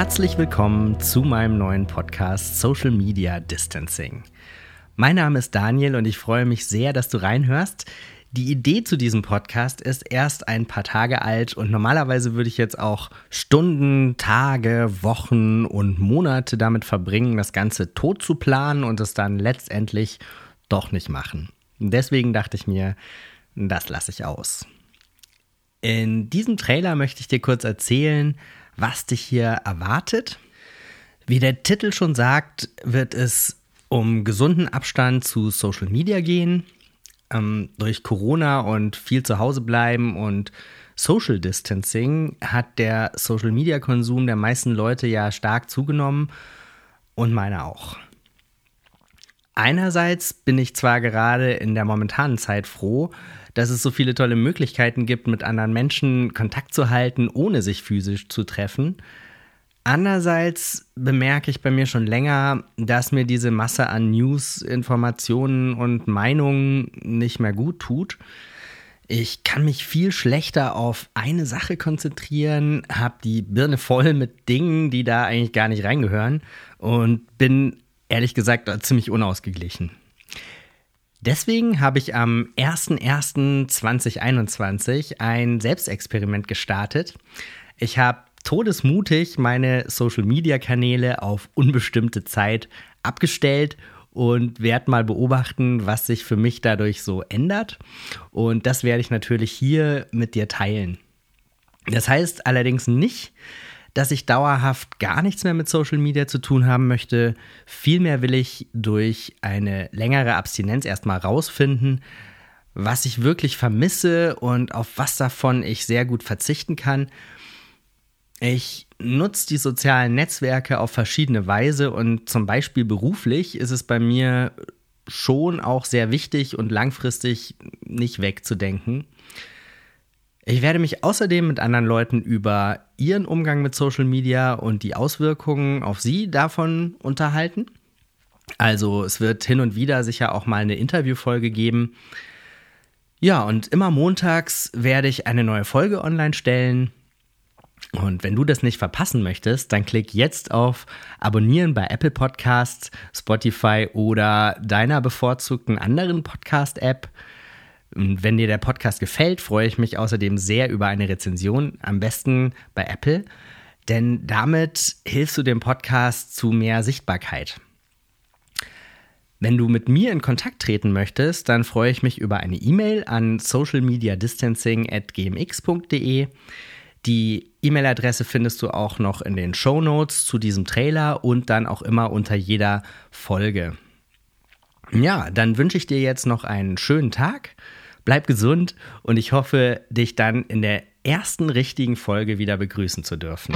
Herzlich willkommen zu meinem neuen Podcast Social Media Distancing. Mein Name ist Daniel und ich freue mich sehr, dass du reinhörst. Die Idee zu diesem Podcast ist erst ein paar Tage alt und normalerweise würde ich jetzt auch Stunden, Tage, Wochen und Monate damit verbringen, das Ganze tot zu planen und es dann letztendlich doch nicht machen. Deswegen dachte ich mir, das lasse ich aus. In diesem Trailer möchte ich dir kurz erzählen, was dich hier erwartet. Wie der Titel schon sagt, wird es um gesunden Abstand zu Social Media gehen. Ähm, durch Corona und viel zu Hause bleiben und Social Distancing hat der Social Media Konsum der meisten Leute ja stark zugenommen und meiner auch. Einerseits bin ich zwar gerade in der momentanen Zeit froh, dass es so viele tolle Möglichkeiten gibt, mit anderen Menschen Kontakt zu halten, ohne sich physisch zu treffen. Andererseits bemerke ich bei mir schon länger, dass mir diese Masse an News, Informationen und Meinungen nicht mehr gut tut. Ich kann mich viel schlechter auf eine Sache konzentrieren, habe die Birne voll mit Dingen, die da eigentlich gar nicht reingehören und bin ehrlich gesagt ziemlich unausgeglichen. Deswegen habe ich am 01.01.2021 ein Selbstexperiment gestartet. Ich habe todesmutig meine Social-Media-Kanäle auf unbestimmte Zeit abgestellt und werde mal beobachten, was sich für mich dadurch so ändert. Und das werde ich natürlich hier mit dir teilen. Das heißt allerdings nicht, dass ich dauerhaft gar nichts mehr mit Social Media zu tun haben möchte. Vielmehr will ich durch eine längere Abstinenz erstmal rausfinden, was ich wirklich vermisse und auf was davon ich sehr gut verzichten kann. Ich nutze die sozialen Netzwerke auf verschiedene Weise und zum Beispiel beruflich ist es bei mir schon auch sehr wichtig und langfristig nicht wegzudenken. Ich werde mich außerdem mit anderen Leuten über ihren Umgang mit Social Media und die Auswirkungen auf sie davon unterhalten. Also es wird hin und wieder sicher auch mal eine Interviewfolge geben. Ja, und immer montags werde ich eine neue Folge online stellen. Und wenn du das nicht verpassen möchtest, dann klick jetzt auf Abonnieren bei Apple Podcasts, Spotify oder deiner bevorzugten anderen Podcast-App. Und wenn dir der Podcast gefällt, freue ich mich außerdem sehr über eine Rezension, am besten bei Apple, denn damit hilfst du dem Podcast zu mehr Sichtbarkeit. Wenn du mit mir in Kontakt treten möchtest, dann freue ich mich über eine E-Mail an socialmediadistancing@gmx.de. Die E-Mail-Adresse findest du auch noch in den Show Notes zu diesem Trailer und dann auch immer unter jeder Folge. Ja, dann wünsche ich dir jetzt noch einen schönen Tag Bleib gesund und ich hoffe, dich dann in der ersten richtigen Folge wieder begrüßen zu dürfen.